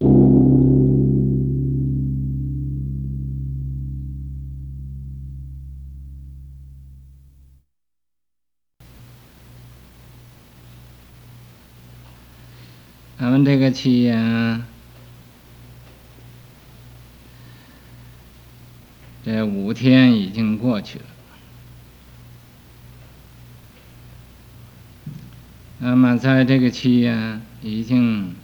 咱们这个期呀，这五天已经过去了。那么在这个期间，已经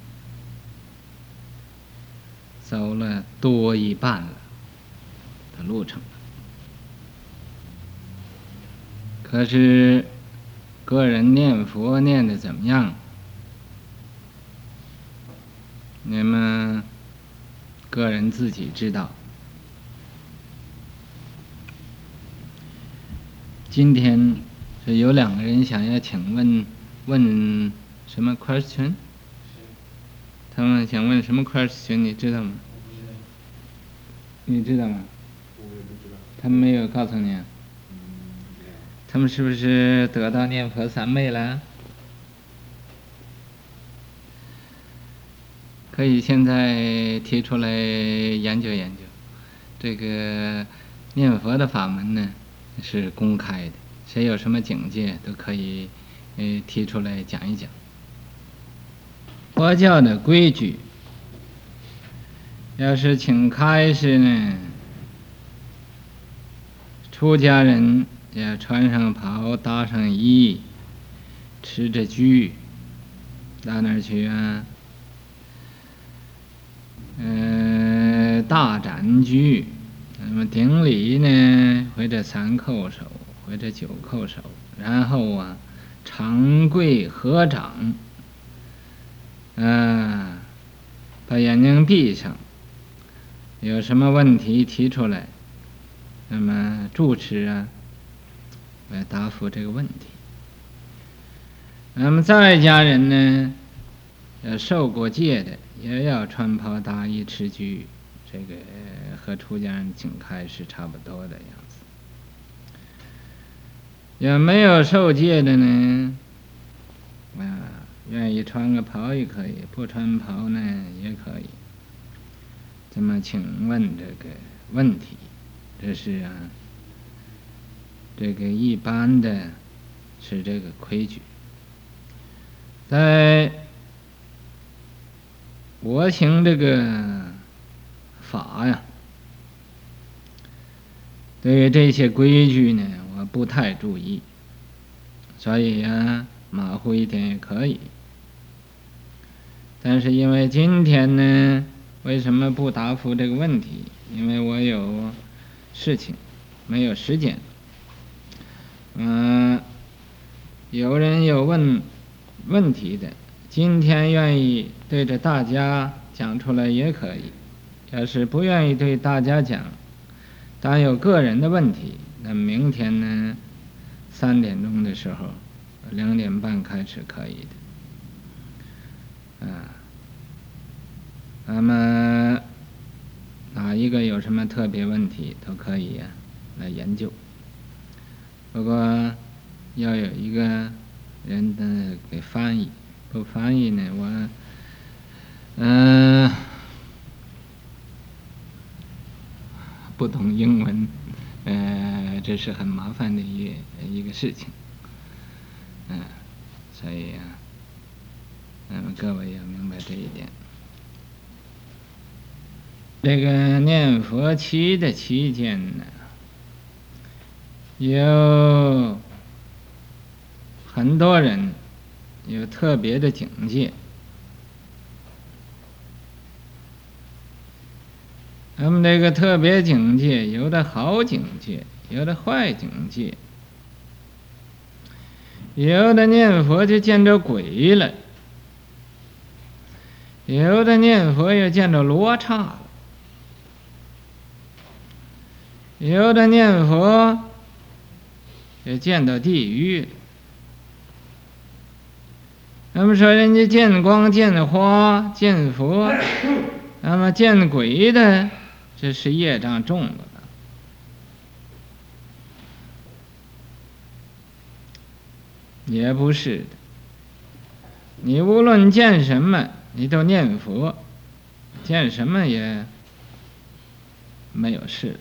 走了多一半了的路程了。可是，个人念佛念的怎么样？你们个人自己知道。今天是有两个人想要请问，问什么 question？他们想问什么 question？你知道吗？你知道吗？他们没有告诉你。他们是不是得到念佛三昧了？可以现在提出来研究研究，这个念佛的法门呢，是公开的，谁有什么境界都可以，呃，提出来讲一讲。佛教的规矩，要是请开示呢，出家人要穿上袍，搭上衣，持着 규， 到哪儿去啊？呃，大展具，那么顶礼呢，或者三叩首，或者九叩首，然后啊，长跪合掌，嗯，把眼睛闭上，有什么问题提出来，那么住持啊，来答复这个问题。那么在家人呢，要受过戒的。也要穿袍搭衣持具，这个和出家人请开是差不多的样子。有没有受戒的呢？啊，愿意穿个袍也可以，不穿袍呢也可以。这么请问这个问题，这是啊，这个一般的，是这个规矩，在。我行这个法呀，对于这些规矩呢，我不太注意，所以呀，马虎一点也可以。但是因为今天呢，为什么不答复这个问题？因为我有事情，没有时间。嗯，有人有问问题的。今天愿意对着大家讲出来也可以，要是不愿意对大家讲，但有个人的问题，那明天呢，三点钟的时候，两点半开始可以的。啊，那么哪一个有什么特别问题都可以，来研究。不过要有一个人的给翻译。不翻译呢，我，嗯、不懂英文，呃，这是很麻烦的一一个事情，所以啊，嗯，各位要明白这一点。这个念佛期的期间呢，有很多人。有特别的境界，那么这个特别境界，有的好境界，有的坏境界，有的念佛就见着鬼了，有的念佛又见着罗刹了，有的念佛也见到地狱了。那么说，人家见光、见花、见佛，那么见鬼的，这是业障重了。也不是的，你无论见什么，你都念佛，见什么也没有事。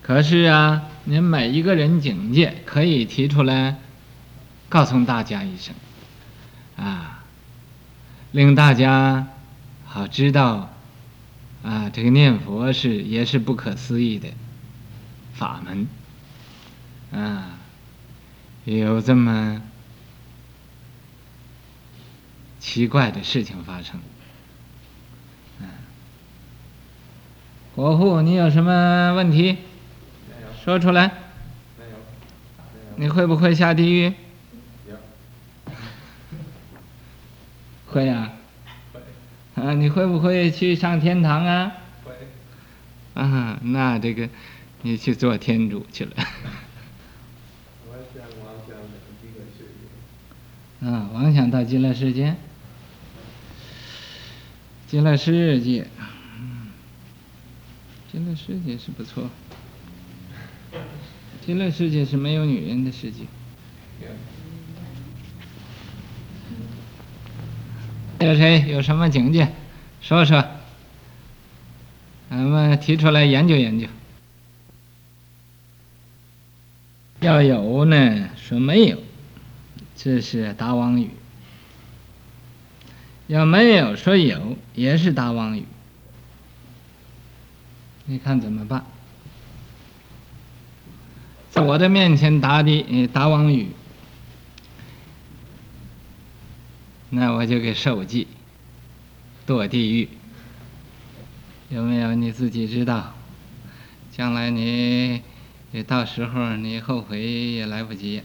可是啊，你每一个人境界可以提出来，告诉大家一声，啊，令大家好知道，啊，这个念佛是也是不可思议的法门，啊，有这么奇怪的事情发生。嗯，国护，你有什么问题？说出来。你会不会下地狱？会呀。会。啊，你会不会去上天堂啊？会。啊，那这个，你去做天主去了。我想到极乐世界。啊，妄想到极乐世界。极乐世界，极乐世界是不错。极乐世界是没有女人的世界。有谁有什么境界，说说，咱们提出来研究研究。要有呢，说没有，这是答妄语；要没有，说有，也是答妄语。你看怎么办？在我的面前答的答妄语，那我就给受记，堕地狱。有没有你自己知道？将来你，你到时候你后悔也来不及。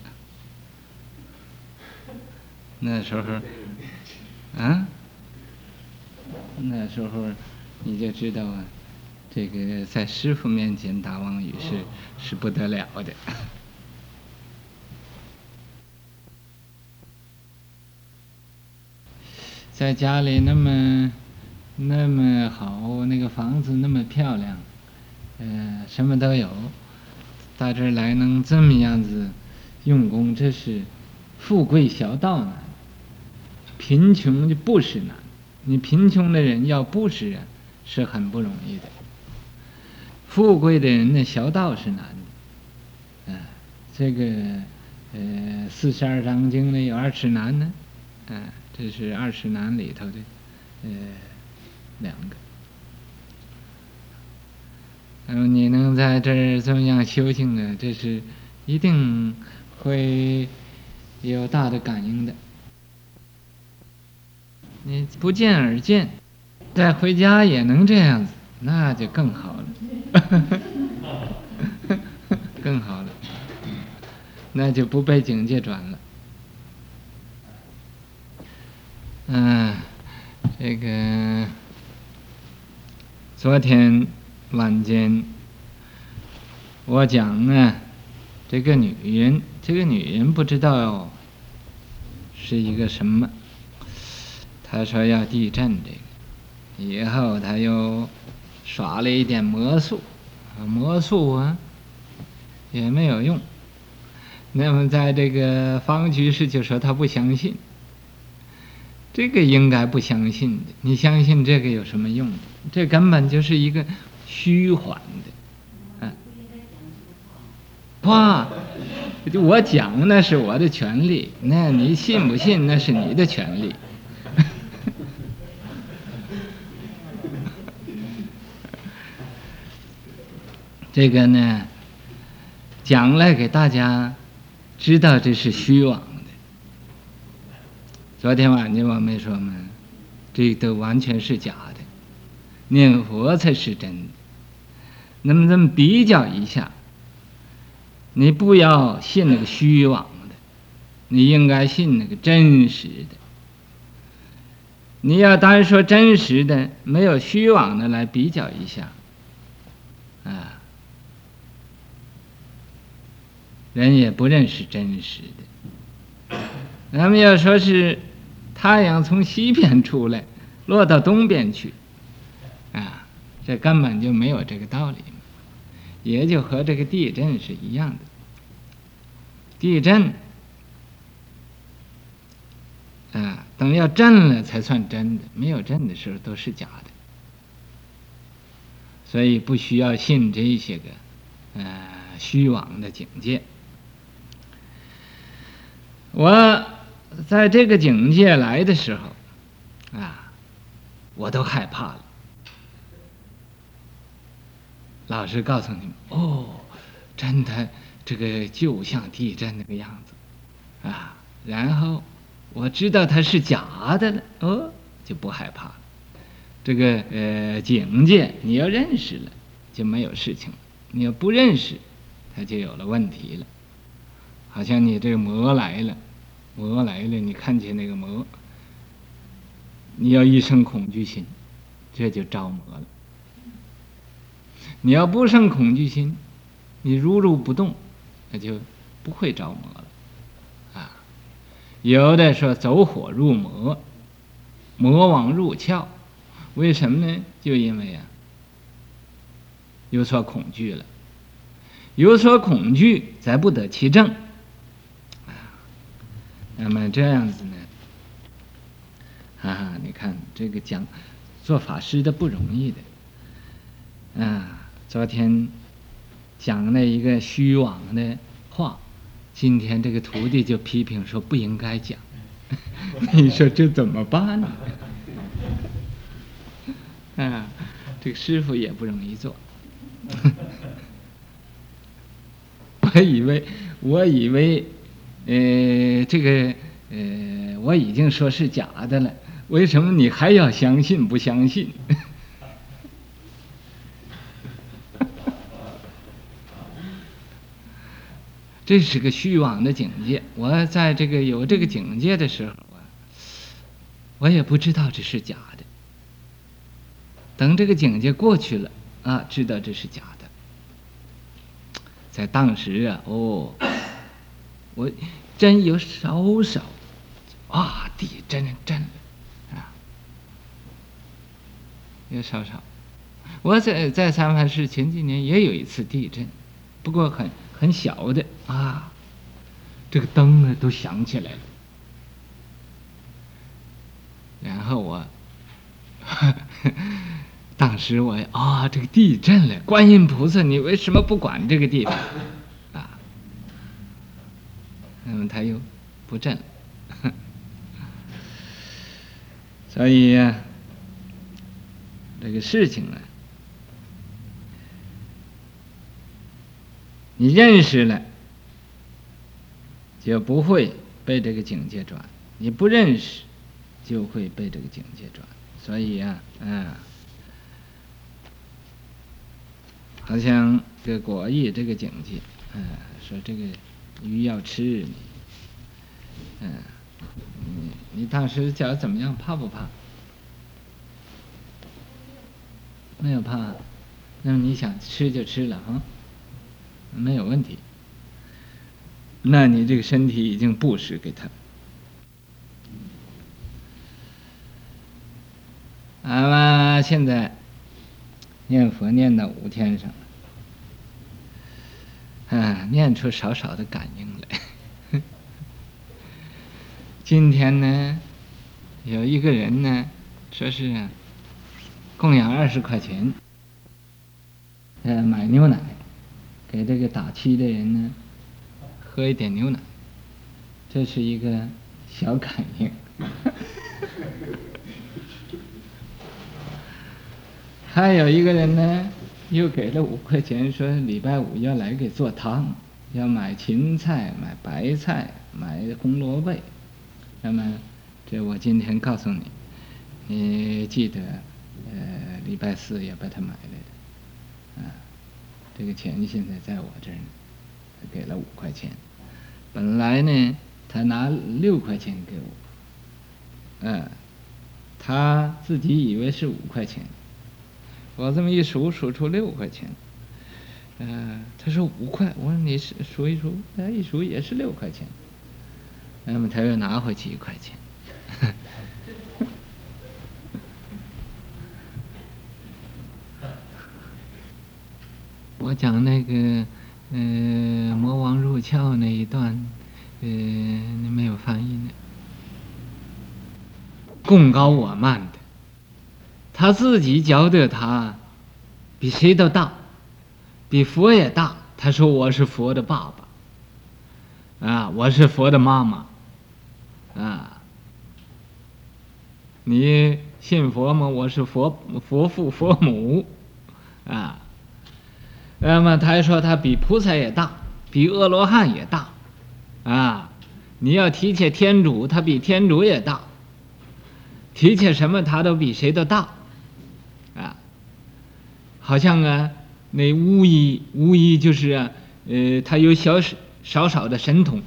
那时候，啊？那时候你就知道啊。这个在师傅面前打妄语是是不得了的，在家里那么那么好，那个房子那么漂亮，呃，什么都有，到这儿来能这么样子用功，这是富贵小道难，贫穷就不是难，你贫穷的人要布施啊，是很不容易的。富贵的人呢，小道是难的，啊，这个呃四十二章经里有二尺难呢，啊，这是二尺难里头的呃两个。然后你能在这儿这么样修行呢，这是一定会有大的感应的。你不见而见，再回家也能这样子，那就更好了。更好了，那就不被警戒转了。嗯，这个昨天晚间我讲呢，这个女人，这个女人不知道是一个什么，她说要地震这个，以后她又。耍了一点魔术，魔术啊，也没有用。那么在这个方居士就说他不相信，这个应该不相信的。你相信这个有什么用？这根本就是一个虚幻的，啊，哇！我讲那是我的权利，那你信不信那是你的权利。这个呢，讲来给大家知道这是虚妄的。昨天晚上我没说吗？这都完全是假的，念佛才是真的。那么咱们比较一下，你不要信那个虚妄的，你应该信那个真实的。你要单说真实的，没有虚妄的来比较一下，啊。人也不认识真实的。咱们要说是太阳从西边出来，落到东边去，啊，这根本就没有这个道理，也就和这个地震是一样的。地震，啊，等要震了才算真的，没有震的时候都是假的。所以不需要信这些个，呃，虚妄的境界。我在这个境界来的时候，啊，我都害怕了。老师告诉你们，哦，真的，这个就像地震那个样子，啊，然后我知道它是假的了，哦，就不害怕了。这个呃境界，你要认识了，就没有事情；你要不认识，它就有了问题了。好像你这个魔来了，魔来了，你看见那个魔，你要一生恐惧心，这就着魔了。你要不生恐惧心，你如如不动，那就不会着魔了。啊，有的说走火入魔，魔王入窍。为什么呢？就因为、啊，有所恐惧了，有所恐惧，才不得其正。啊，那么这样子呢？啊，你看这个讲做法师的不容易的。啊，昨天讲了一个虚妄的话，今天这个徒弟就批评说不应该讲。你说这怎么办呢？啊，这个师傅也不容易做。我以为，我以为，呃，这个，呃，我已经说是假的了，为什么你还要相信不相信？这是个虚妄的境界。我在这个有这个境界的时候啊，我也不知道这是假的。等这个境界过去了啊，知道这是假的。在当时啊，哦，我真有少少啊，地震震啊，有少少。我在在三藩市前几年也有一次地震，不过很很小的啊，这个灯呢都响起来了，然后我。当时我啊，这个地震了，观音菩萨，你为什么不管这个地方啊？那么他又不震了，所以，这个事情呢，你认识了，就不会被这个境界转；你不认识，就会被这个境界转。所以呀，嗯。好像这个果意这个境界，嗯，说这个鱼要吃你，嗯，你你当时觉怎么样？怕不怕？没有怕，那么你想吃就吃了啊，没有问题。那你这个身体已经布施给他。好了，现在。念佛念到五天上，啊，念出少少的感应来。今天呢，有一个人呢，说是供养二十块钱，呃，买牛奶，给这个打气的人呢，喝一点牛奶，这是一个小感应。还有一个人呢，又给了五块钱，说礼拜五要来给做汤，要买芹菜、买白菜、买红萝卜。那么，这我今天告诉你，你记得，呃，礼拜四要把它买来。这个钱现在在我这儿呢，他给了五块钱。本来呢，他拿六块钱给我，嗯，他自己以为是五块钱。我这么一数，数出六块钱。嗯、呃，他说五块，我说你是数一数，他一数也是六块钱。那么他又拿回去一块钱。我讲那个，嗯、呃，魔王入窍那一段，呃，你没有翻译呢。贡高我慢的，他自己觉得他比谁都大，比佛也大。他说我是佛的爸爸，啊，我是佛的妈妈，啊，你信佛吗？我是佛佛父佛母，啊，那么他还说他比菩萨也大，比阿罗汉也大，啊，你要提起天主，他比天主也大。提起什么，他都比谁都大，啊，好像啊，那巫医，巫医就是啊，呃，他有小少少的神通，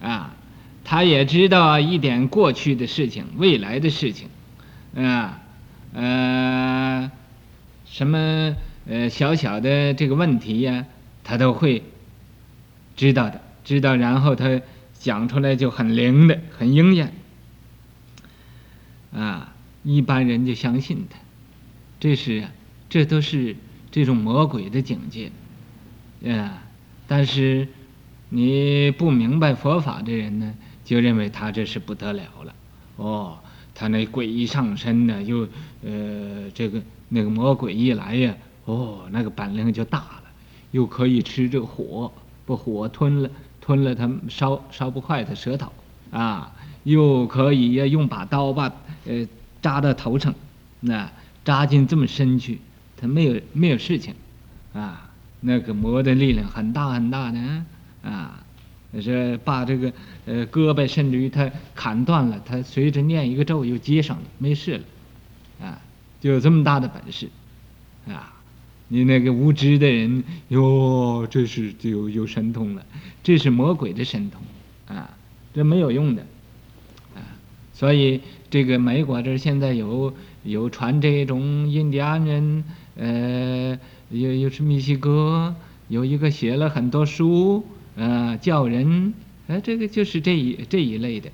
啊，他也知道一点过去的事情、未来的事情，啊，呃，什么呃小小的这个问题呀，他都会知道的，知道，然后他讲出来就很灵的，很应验。啊，一般人就相信他，这是，这都是这种魔鬼的境界，啊，但是你不明白佛法的人呢，就认为他这是不得了了，哦，他那鬼一上身呢，又呃这个那个魔鬼一来呀，哦，那个本领就大了，又可以吃这个火，把火吞了，吞了他烧烧不坏的舌头，啊。又可以呀，用把刀把呃扎到头上，那扎进这么深去，他没有没有事情，啊，那个魔的力量很大很大的啊，是把这个呃胳膊甚至于他砍断了，他随着念一个咒又接上了，没事了，啊，就有这么大的本事，啊，你那个无知的人哟，这是就有有神通了，这是魔鬼的神通，啊，这没有用的。啊所以，这个美国这现在有有传这种印第安人，呃，又又是密西哥有一个写了很多书，呃，教人，呃，这个就是这一这一类的，